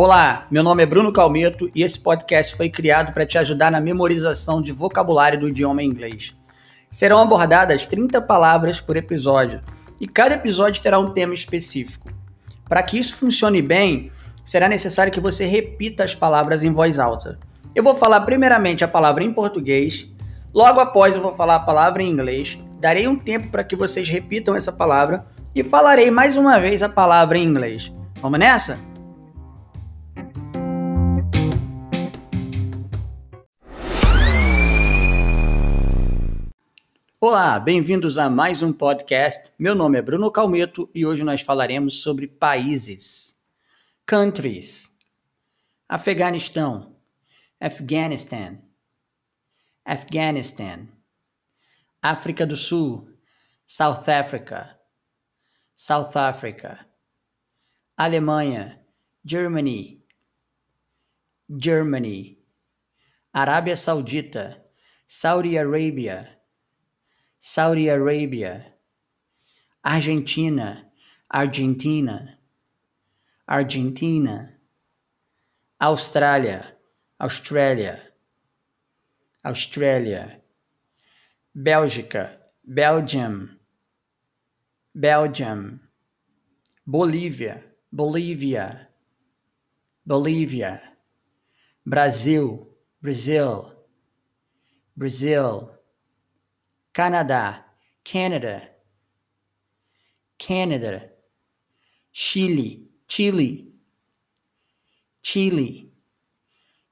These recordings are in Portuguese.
Olá, meu nome é Bruno Calmeto e esse podcast foi criado para te ajudar na memorização de vocabulário do idioma inglês. Serão abordadas 30 palavras por episódio e cada episódio terá um tema específico. Para que isso funcione bem, será necessário que você repita as palavras em voz alta. Eu vou falar primeiramente a palavra em português, logo após eu vou falar a palavra em inglês, darei um tempo para que vocês repitam essa palavra e falarei mais uma vez a palavra em inglês. Vamos nessa? Olá, bem-vindos a mais um podcast. Meu nome é Bruno Calmeto e hoje nós falaremos sobre países. Countries. Afeganistão. Afghanistan. Afghanistan. África do Sul. South Africa. South Africa. Alemanha. Germany. Germany. Arábia Saudita. Saudi Arabia. Saudi Arabia, Argentina, Argentina, Argentina, Austrália, Austrália, Austrália, Bélgica, Belgium, Belgium, Bolívia, Bolívia, Bolívia, Brasil, Brasil, Brasil. Canadá, Canada, Canada, Chile, Chile, Chile,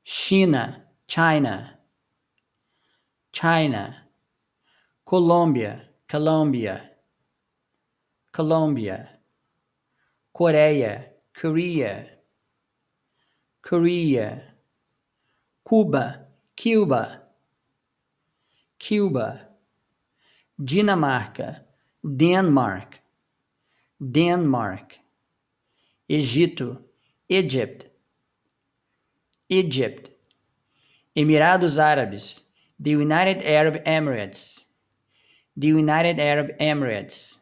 China, China, China, Colômbia, Colômbia, Colômbia, Coreia, Korea, Korea, Cuba, Cuba, Cuba. Dinamarca, Denmark, Denmark, Egito, Egypt, Egypt, Emirados Árabes, the United Arab Emirates, the United Arab Emirates,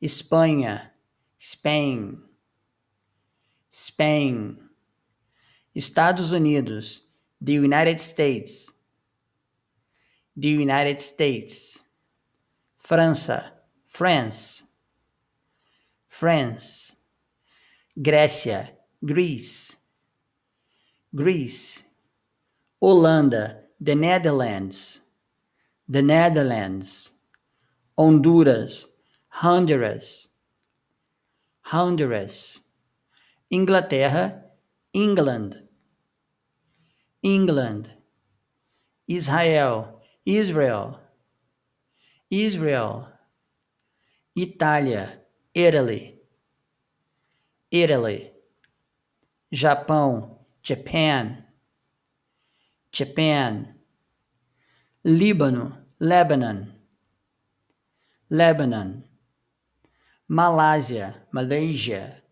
Espanha, Spain, Spain, Estados Unidos, the United States, the United States. França, France, France, Grécia, Greece, Greece, Holanda, the Netherlands, the Netherlands, Honduras, Honduras, Honduras, Inglaterra, England, England, Israel, Israel, Israel, Itália, Italy, Italy, Japão, Japan, Japan, Líbano, Lebanon, Lebanon, Malásia, Malaysia,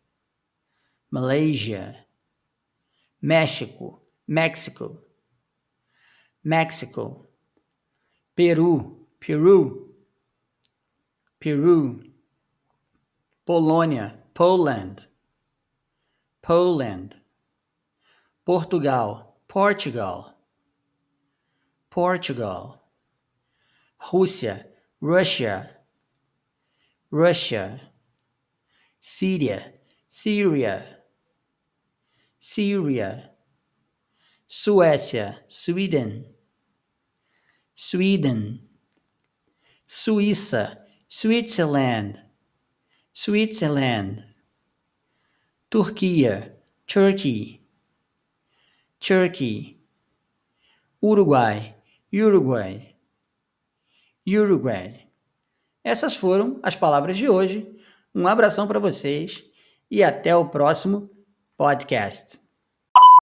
Malaysia, México, México, México, Peru, Peru, Peru, Polônia, Poland, Poland, Portugal, Portugal, Portugal, Rússia, Russia, Russia, Síria, Syria, Syria, Suécia, Sweden, Sweden, Suíça, Switzerland, Switzerland, Turquia, Turkey, Turkey, Uruguai, Uruguai, Uruguai. Essas foram as palavras de hoje. Um abração para vocês e até o próximo podcast.